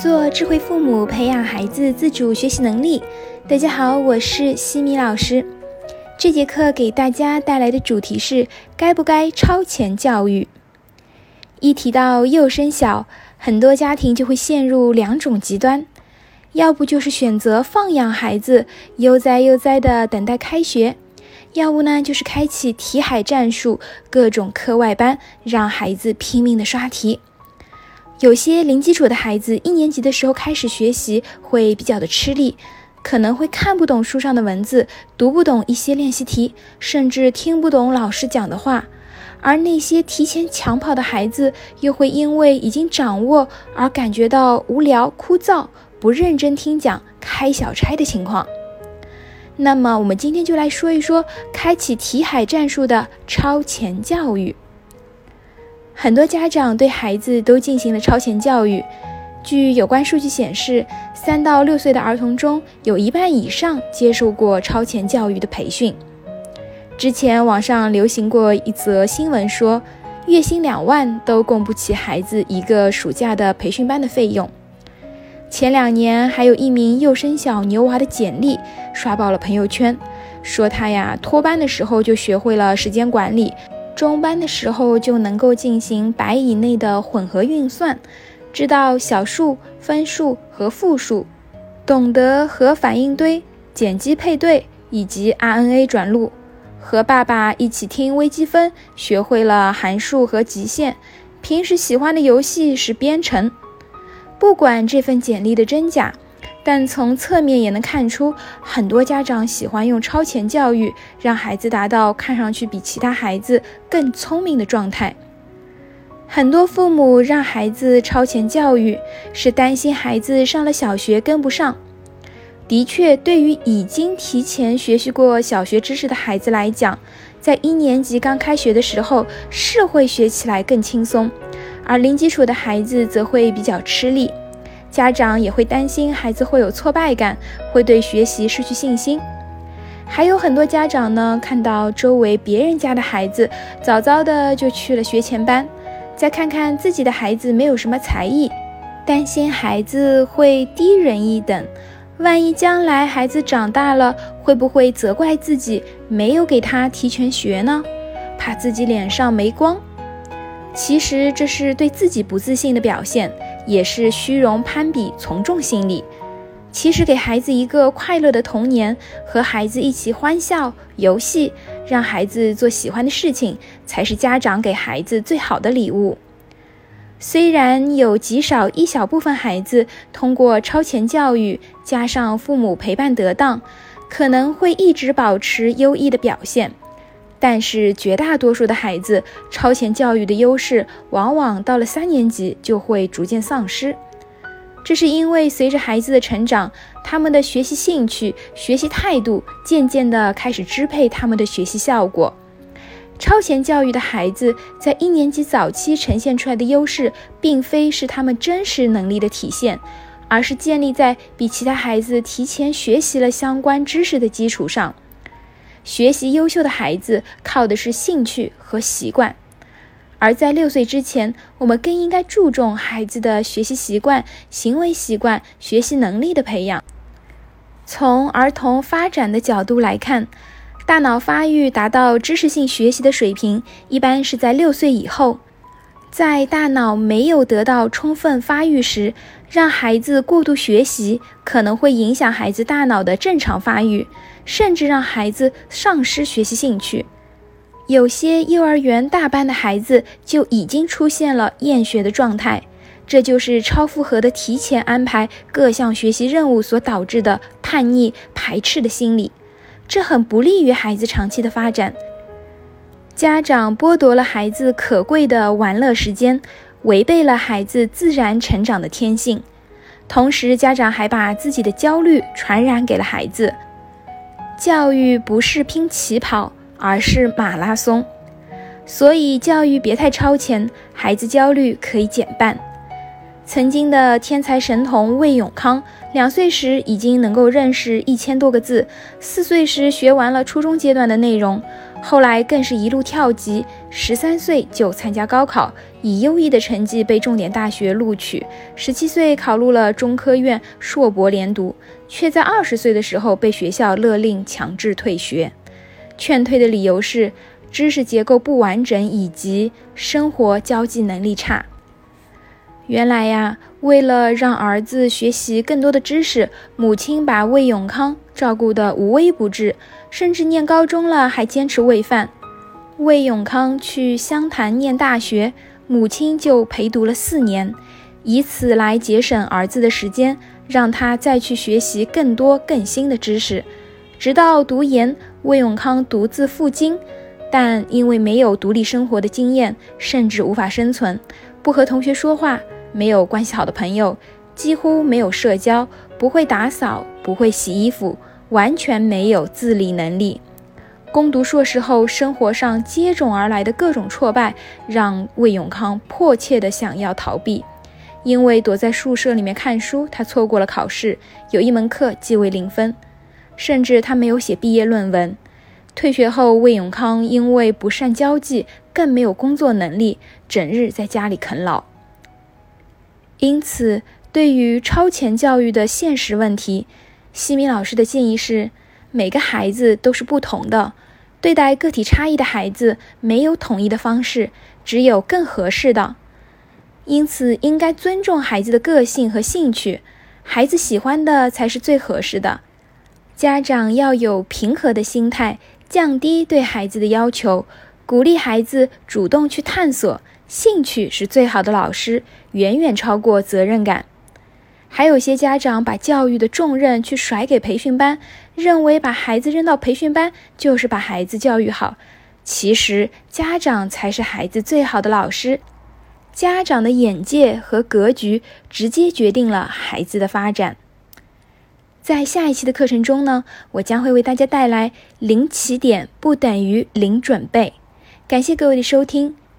做智慧父母，培养孩子自主学习能力。大家好，我是西米老师。这节课给大家带来的主题是：该不该超前教育？一提到幼升小，很多家庭就会陷入两种极端，要不就是选择放养孩子，悠哉悠哉的等待开学；要不呢，就是开启题海战术，各种课外班，让孩子拼命的刷题。有些零基础的孩子，一年级的时候开始学习会比较的吃力，可能会看不懂书上的文字，读不懂一些练习题，甚至听不懂老师讲的话。而那些提前抢跑的孩子，又会因为已经掌握而感觉到无聊枯燥，不认真听讲，开小差的情况。那么，我们今天就来说一说开启题海战术的超前教育。很多家长对孩子都进行了超前教育。据有关数据显示，三到六岁的儿童中有一半以上接受过超前教育的培训。之前网上流行过一则新闻，说月薪两万都供不起孩子一个暑假的培训班的费用。前两年还有一名幼升小牛娃的简历刷爆了朋友圈，说他呀托班的时候就学会了时间管理。中班的时候就能够进行百以内的混合运算，知道小数、分数和复数，懂得核反应堆、碱基配对以及 RNA 转录，和爸爸一起听微积分，学会了函数和极限。平时喜欢的游戏是编程。不管这份简历的真假。但从侧面也能看出，很多家长喜欢用超前教育，让孩子达到看上去比其他孩子更聪明的状态。很多父母让孩子超前教育，是担心孩子上了小学跟不上。的确，对于已经提前学习过小学知识的孩子来讲，在一年级刚开学的时候是会学起来更轻松，而零基础的孩子则会比较吃力。家长也会担心孩子会有挫败感，会对学习失去信心。还有很多家长呢，看到周围别人家的孩子早早的就去了学前班，再看看自己的孩子没有什么才艺，担心孩子会低人一等。万一将来孩子长大了，会不会责怪自己没有给他提前学呢？怕自己脸上没光。其实这是对自己不自信的表现。也是虚荣、攀比、从众心理。其实，给孩子一个快乐的童年，和孩子一起欢笑、游戏，让孩子做喜欢的事情，才是家长给孩子最好的礼物。虽然有极少一小部分孩子通过超前教育，加上父母陪伴得当，可能会一直保持优异的表现。但是绝大多数的孩子，超前教育的优势往往到了三年级就会逐渐丧失。这是因为随着孩子的成长，他们的学习兴趣、学习态度渐渐地开始支配他们的学习效果。超前教育的孩子在一年级早期呈现出来的优势，并非是他们真实能力的体现，而是建立在比其他孩子提前学习了相关知识的基础上。学习优秀的孩子靠的是兴趣和习惯，而在六岁之前，我们更应该注重孩子的学习习惯、行为习惯、学习能力的培养。从儿童发展的角度来看，大脑发育达到知识性学习的水平，一般是在六岁以后。在大脑没有得到充分发育时，让孩子过度学习，可能会影响孩子大脑的正常发育。甚至让孩子丧失学习兴趣，有些幼儿园大班的孩子就已经出现了厌学的状态，这就是超负荷的提前安排各项学习任务所导致的叛逆排斥的心理，这很不利于孩子长期的发展。家长剥夺了孩子可贵的玩乐时间，违背了孩子自然成长的天性，同时家长还把自己的焦虑传染给了孩子。教育不是拼起跑，而是马拉松，所以教育别太超前，孩子焦虑可以减半。曾经的天才神童魏永康，两岁时已经能够认识一千多个字，四岁时学完了初中阶段的内容，后来更是一路跳级，十三岁就参加高考，以优异的成绩被重点大学录取。十七岁考入了中科院硕博连读，却在二十岁的时候被学校勒令强制退学。劝退的理由是知识结构不完整以及生活交际能力差。原来呀，为了让儿子学习更多的知识，母亲把魏永康照顾得无微不至，甚至念高中了还坚持喂饭。魏永康去湘潭念大学，母亲就陪读了四年，以此来节省儿子的时间，让他再去学习更多更新的知识。直到读研，魏永康独自赴京，但因为没有独立生活的经验，甚至无法生存，不和同学说话。没有关系好的朋友，几乎没有社交，不会打扫，不会洗衣服，完全没有自理能力。攻读硕士后，生活上接踵而来的各种挫败，让魏永康迫切地想要逃避。因为躲在宿舍里面看书，他错过了考试，有一门课记为零分，甚至他没有写毕业论文。退学后，魏永康因为不善交际，更没有工作能力，整日在家里啃老。因此，对于超前教育的现实问题，西米老师的建议是：每个孩子都是不同的，对待个体差异的孩子没有统一的方式，只有更合适的。因此，应该尊重孩子的个性和兴趣，孩子喜欢的才是最合适的。家长要有平和的心态，降低对孩子的要求，鼓励孩子主动去探索。兴趣是最好的老师，远远超过责任感。还有些家长把教育的重任去甩给培训班，认为把孩子扔到培训班就是把孩子教育好。其实家长才是孩子最好的老师，家长的眼界和格局直接决定了孩子的发展。在下一期的课程中呢，我将会为大家带来零起点不等于零准备。感谢各位的收听。